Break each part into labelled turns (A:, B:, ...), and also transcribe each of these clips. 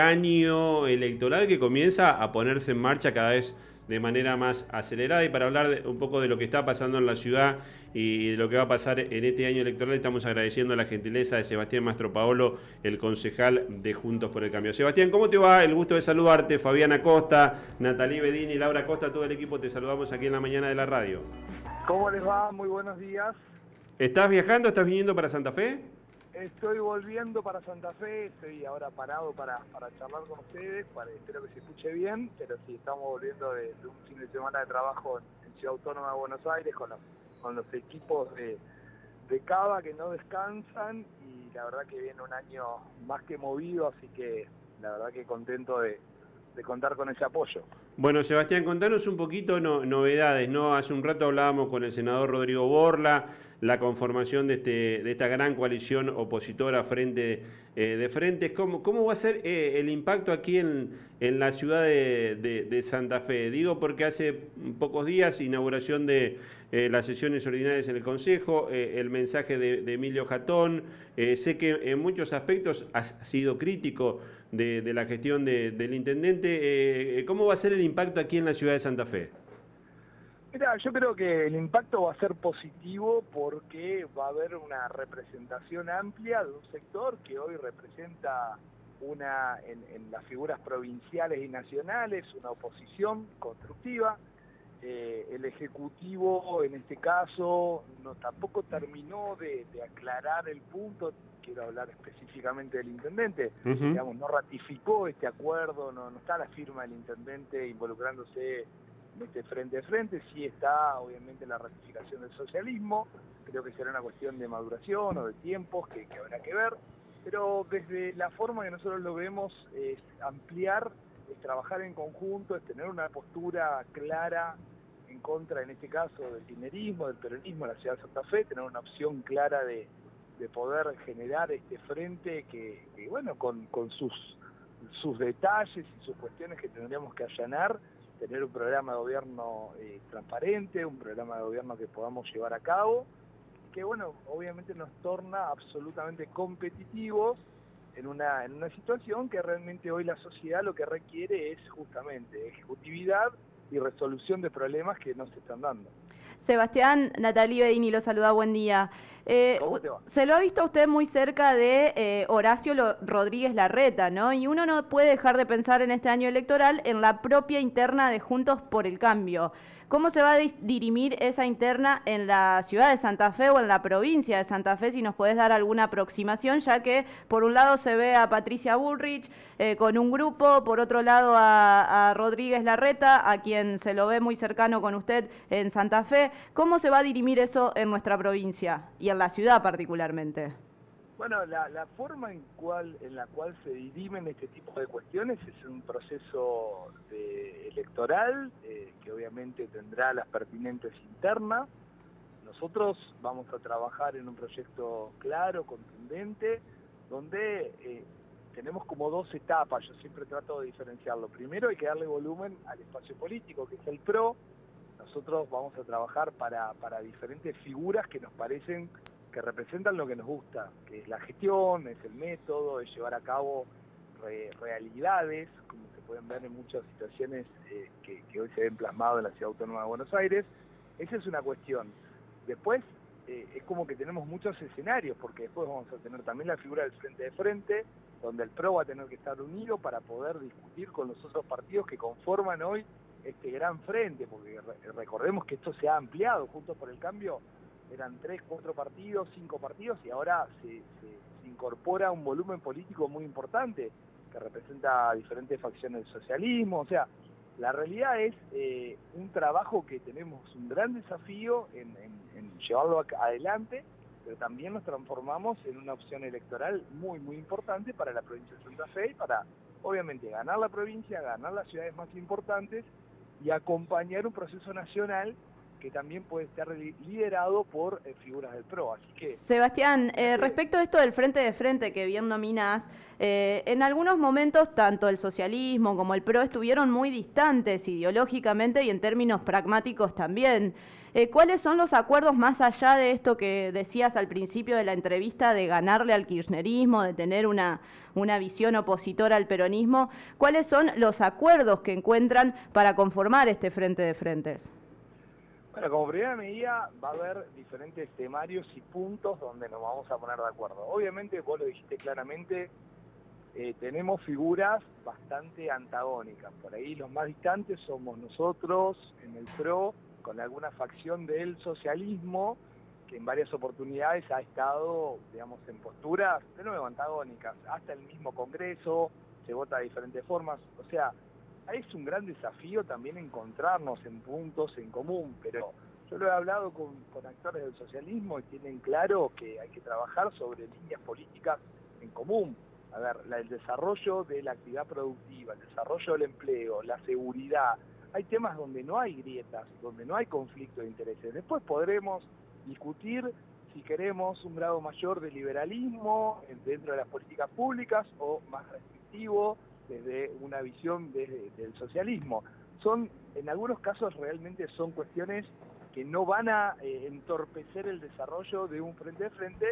A: año electoral que comienza a ponerse en marcha cada vez de manera más acelerada y para hablar un poco de lo que está pasando en la ciudad y de lo que va a pasar en este año electoral estamos agradeciendo la gentileza de Sebastián Mastro Paolo, el concejal de Juntos por el Cambio. Sebastián, ¿cómo te va? El gusto de saludarte. Fabiana Costa, Natalie Bedini, Laura Costa, todo el equipo te saludamos aquí en la mañana de la radio.
B: ¿Cómo les va? Muy buenos días.
A: ¿Estás viajando? ¿Estás viniendo para Santa Fe?
B: Estoy volviendo para Santa Fe, estoy ahora parado para, para charlar con ustedes, para, espero que se escuche bien, pero sí, estamos volviendo de, un fin de semana de trabajo en, Ciudad Autónoma de Buenos Aires con los, con los equipos de, de Cava que no descansan y la verdad que viene un año más que movido, así que la verdad que contento de, de contar con ese apoyo.
A: Bueno, Sebastián, contanos un poquito novedades, ¿no? Hace un rato hablábamos con el senador Rodrigo Borla, la conformación de, este, de esta gran coalición opositora frente eh, de frentes. ¿Cómo, ¿Cómo va a ser eh, el impacto aquí en, en la ciudad de, Santa Fe? Digo porque hace pocos días, inauguración de eh, las sesiones ordinarias en el Consejo, el mensaje de, Emilio Jatón. sé que en muchos aspectos ha sido crítico de, la gestión del intendente. ¿Cómo va a ser el impacto aquí en la ciudad de Santa Fe?
B: Mira, yo creo que el impacto va a ser positivo porque va a haber una representación amplia de un sector que hoy representa una en, las figuras provinciales y nacionales una oposición constructiva. Eh, el Ejecutivo, en este caso, no tampoco terminó de, aclarar el punto, quiero hablar específicamente del intendente, digamos, no ratificó este acuerdo, no, no está la firma del intendente involucrándose este frente a frente, sí está obviamente la ratificación del socialismo, creo que será una cuestión de maduración o de tiempos que, habrá que ver, pero desde la forma que nosotros lo vemos es ampliar, es trabajar en conjunto, es tener una postura clara en contra, en este caso, del dinerismo, del peronismo en la ciudad de Santa Fe, tener una opción clara de, poder generar este frente que, bueno, con, con sus, sus detalles y sus cuestiones que tendríamos que allanar, tener un programa de gobierno eh, transparente, un programa de gobierno que podamos llevar a cabo, que bueno, obviamente nos torna absolutamente competitivos en una, en una situación que realmente hoy la sociedad lo que requiere es justamente ejecutividad y resolución de problemas que no se están dando.
C: Sebastián, Natalie Bedini lo saluda, buen día. Eh, se lo ha visto a usted muy cerca de eh, Horacio Rodríguez Larreta, ¿no? Y uno no puede dejar de pensar en este año electoral en la propia interna de Juntos por el Cambio. ¿Cómo se va a dirimir esa interna en la ciudad de Santa Fe o en la provincia de Santa Fe? Si nos puedes dar alguna aproximación, ya que por un lado se ve a Patricia Bullrich eh, con un grupo, por otro lado a, Rodríguez Larreta, a quien se lo ve muy cercano con usted en Santa Fe. ¿Cómo se va a dirimir eso en nuestra provincia y en la ciudad particularmente?
B: Bueno, la, forma en, cual, en la cual se dirimen este tipo de cuestiones es un proceso electoral eh, que obviamente tendrá las pertinentes internas. Nosotros vamos a trabajar en un proyecto claro, contundente, donde eh, tenemos como dos etapas, yo siempre trato de diferenciarlo. Primero hay que darle volumen al espacio político, que es el PRO. Nosotros vamos a trabajar para diferentes figuras que nos parecen que representan lo que nos gusta, que es la gestión, es el método, es llevar a cabo realidades, como se pueden ver en muchas situaciones eh, que, hoy se ven plasmadas en la Ciudad Autónoma de Buenos Aires. Esa es una cuestión. Después eh, es como que tenemos muchos escenarios, porque después vamos a tener también la figura del frente de frente, donde el PRO va a tener que estar unido para poder discutir con los otros partidos que conforman hoy este gran frente, porque recordemos que esto se ha ampliado junto por el cambio eran tres, cuatro partidos, cinco partidos y ahora se, incorpora un volumen político muy importante que representa diferentes facciones del socialismo, o sea, la realidad es eh, un trabajo que tenemos un gran desafío en, llevarlo adelante, pero también nos transformamos en una opción electoral muy, muy importante para la provincia de Santa Fe y para, obviamente, ganar la provincia, ganar las ciudades más importantes y acompañar un proceso nacional que también puede estar liderado por eh, figuras del PRO. Así que,
C: Sebastián, eh, respecto a esto del frente de frente que bien dominas, eh, en algunos momentos tanto el socialismo como el PRO estuvieron muy distantes ideológicamente y en términos pragmáticos también. Eh, ¿Cuáles son los acuerdos más allá de esto que decías al principio de la entrevista de ganarle al kirchnerismo, de tener una, una visión opositora al peronismo? ¿Cuáles son los acuerdos que encuentran para conformar este frente de frentes?
B: Bueno, como primera medida va a haber diferentes temarios y puntos donde nos vamos a poner de acuerdo. Obviamente, vos lo dijiste claramente, eh, tenemos figuras bastante antagónicas. Por ahí los más distantes somos nosotros en el PRO, con alguna facción del socialismo, que en varias oportunidades ha estado, digamos, en posturas de nuevo antagónicas. Hasta el mismo Congreso se vota de diferentes formas. O sea, es un gran desafío también encontrarnos en puntos en común, pero yo lo he hablado con, actores del socialismo y tienen claro que hay que trabajar sobre líneas políticas en común. A ver, el desarrollo de la actividad productiva, el desarrollo del empleo, la seguridad. Hay temas donde no hay grietas, donde no hay conflicto de intereses. Después podremos discutir si queremos un grado mayor de liberalismo dentro de las políticas públicas o más restrictivo desde una visión del socialismo. Son, en algunos casos realmente son cuestiones que no van a eh, entorpecer el desarrollo de un frente de frente,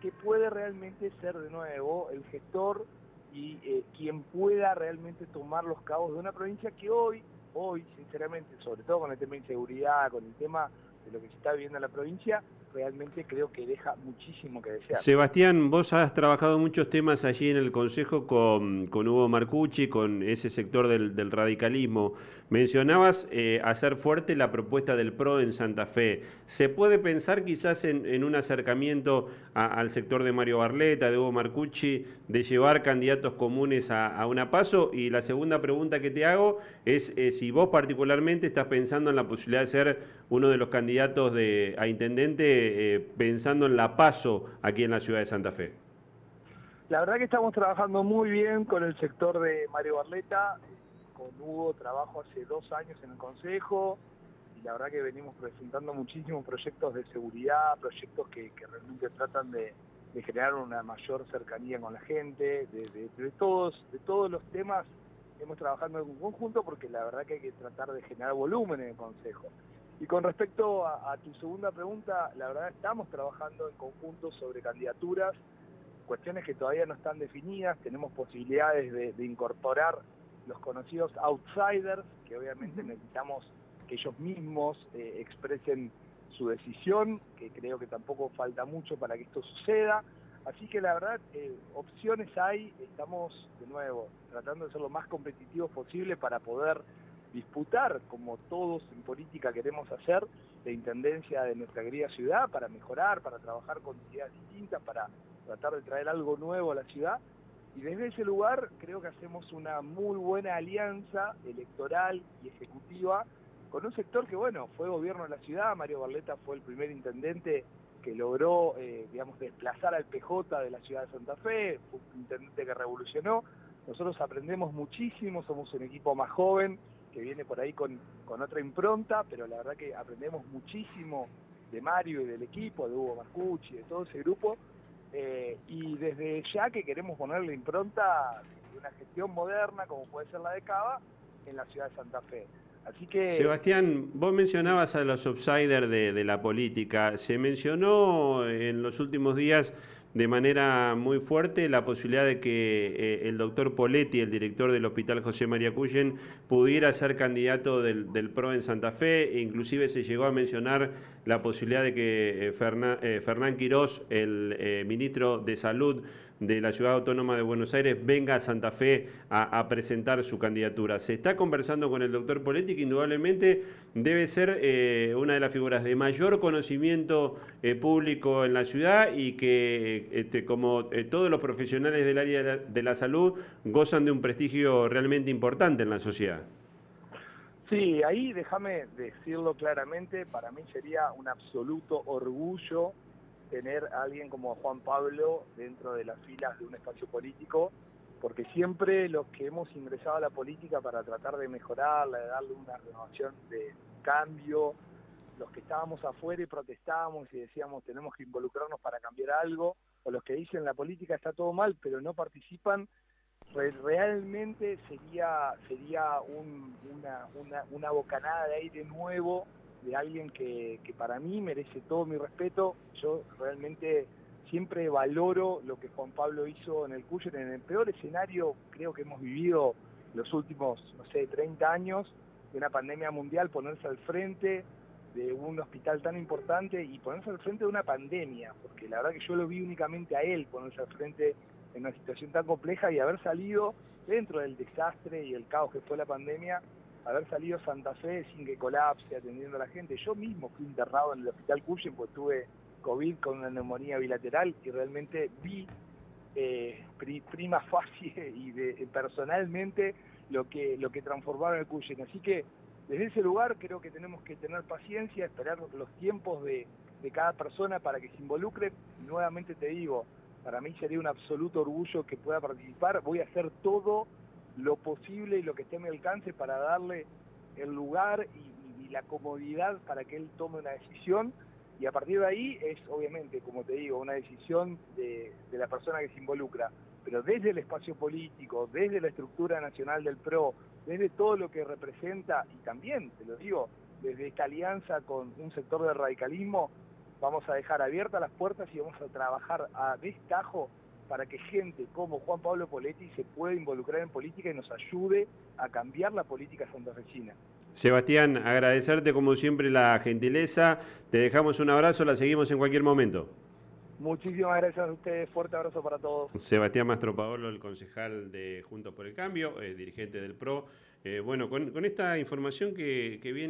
B: que puede realmente ser de nuevo el gestor y eh, quien pueda realmente tomar los cabos de una provincia que hoy, hoy, sinceramente, sobre todo con el tema de inseguridad, con el tema de lo que se está viviendo en la provincia, realmente creo que deja muchísimo que desear.
A: Sebastián, vos has trabajado muchos temas allí en el Consejo con, Hugo Marcucci, con ese sector del, radicalismo. Mencionabas eh, hacer fuerte la propuesta del PRO en Santa Fe. ¿Se puede pensar quizás en, un acercamiento al sector de Mario Barleta, de Hugo Marcucci, de llevar candidatos comunes a, una paso? Y la segunda pregunta que te hago es eh, si vos particularmente estás pensando en la posibilidad de ser uno de los candidatos de, a intendente eh, pensando en la paso aquí en la ciudad de Santa Fe?
B: La verdad que estamos trabajando muy bien con el sector de Mario Barleta, con Hugo trabajo hace dos años en el Consejo y la verdad que venimos presentando muchísimos proyectos de seguridad, proyectos que, realmente tratan de, generar una mayor cercanía con la gente, de, todos, de todos los temas hemos trabajado en conjunto porque la verdad que hay que tratar de generar volumen en el Consejo. Y con respecto a, tu segunda pregunta, la verdad estamos trabajando en conjunto sobre candidaturas, cuestiones que todavía no están definidas, tenemos posibilidades de, incorporar los conocidos outsiders, que obviamente necesitamos que ellos mismos eh, expresen su decisión, que creo que tampoco falta mucho para que esto suceda. Así que la verdad, eh, opciones hay, estamos de nuevo tratando de ser lo más competitivos posible para poder disputar, como todos en política queremos hacer, la intendencia de nuestra querida ciudad para mejorar, para trabajar con ideas distintas, para tratar de traer algo nuevo a la ciudad. Y desde ese lugar creo que hacemos una muy buena alianza electoral y ejecutiva con un sector que, bueno, fue gobierno de la ciudad, Mario Barleta fue el primer intendente que logró, eh, digamos, desplazar al PJ de la ciudad de Santa Fe, fue un intendente que revolucionó. Nosotros aprendemos muchísimo, somos un equipo más joven, que viene por ahí con, otra impronta, pero la verdad que aprendemos muchísimo de Mario y del equipo, de Hugo Mascucci, de todo ese grupo, eh, y desde ya que queremos ponerle impronta de una gestión moderna, como puede ser la de Cava, en la ciudad de Santa Fe. Así que...
A: Sebastián, vos mencionabas a los outsiders de, de la política. Se mencionó en los últimos días de manera muy fuerte la posibilidad de que eh, el doctor Poletti, el director del Hospital José María Cuyen, pudiera ser candidato del, PRO en Santa Fe, e inclusive se llegó a mencionar la posibilidad de que eh, eh, Fernán Quirós, el ministro de Salud, de la Ciudad Autónoma de Buenos Aires venga a Santa Fe a, presentar su candidatura. Se está conversando con el doctor Poletti, que indudablemente debe ser eh, una de las figuras de mayor conocimiento eh, público en la ciudad y que, eh, este, como todos los profesionales del área de la, de la salud, gozan de un prestigio realmente importante en la sociedad.
B: Sí, ahí déjame decirlo claramente, para mí sería un absoluto orgullo tener a alguien como Juan Pablo dentro de las filas de un espacio político, porque siempre los que hemos ingresado a la política para tratar de mejorarla, de darle una renovación de cambio, los que estábamos afuera y protestábamos y decíamos tenemos que involucrarnos para cambiar algo, o los que dicen la política está todo mal pero no participan, realmente sería sería una, una, una bocanada de aire nuevo de alguien que, que para mí merece todo mi respeto. Yo realmente siempre valoro lo que Juan Pablo hizo en el Cuyen, en el peor escenario creo que hemos vivido los últimos, no sé, 30 años de una pandemia mundial, ponerse al frente de un hospital tan importante y ponerse al frente de una pandemia, porque la verdad que yo lo vi únicamente a él ponerse al frente en una situación tan compleja y haber salido dentro del desastre y el caos que fue la pandemia, haber salido Santa Fe sin que colapse, atendiendo a la gente. Yo mismo fui internado en el hospital Cuyen, pues tuve COVID con una neumonía bilateral y realmente vi eh, prima facie y de, personalmente lo que, lo que transformaron el Cuyen. Así que desde ese lugar creo que tenemos que tener paciencia, esperar los tiempos de, de cada persona para que se involucre. Nuevamente te digo, para mí sería un absoluto orgullo que pueda participar. Voy a hacer todo lo posible y lo que esté a mi alcance para darle el lugar y, la comodidad para que él tome una decisión. Y a partir de ahí es, obviamente, como te digo, una decisión de, de la persona que se involucra. Pero desde el espacio político, desde la estructura nacional del PRO, desde todo lo que representa, y también, te lo digo, desde esta alianza con un sector del radicalismo, vamos a dejar abiertas las puertas y vamos a trabajar a destajo para que gente como Juan Pablo Poletti se pueda involucrar en política y nos ayude a cambiar la política santafesina.
A: Sebastián, agradecerte como siempre la gentileza, te dejamos un abrazo, la seguimos en cualquier momento.
B: Muchísimas gracias a ustedes, fuerte abrazo para todos.
A: Sebastián Mastropaolo, el concejal de Juntos por el Cambio, eh, dirigente del PRO. Eh, bueno, con, esta información que viene...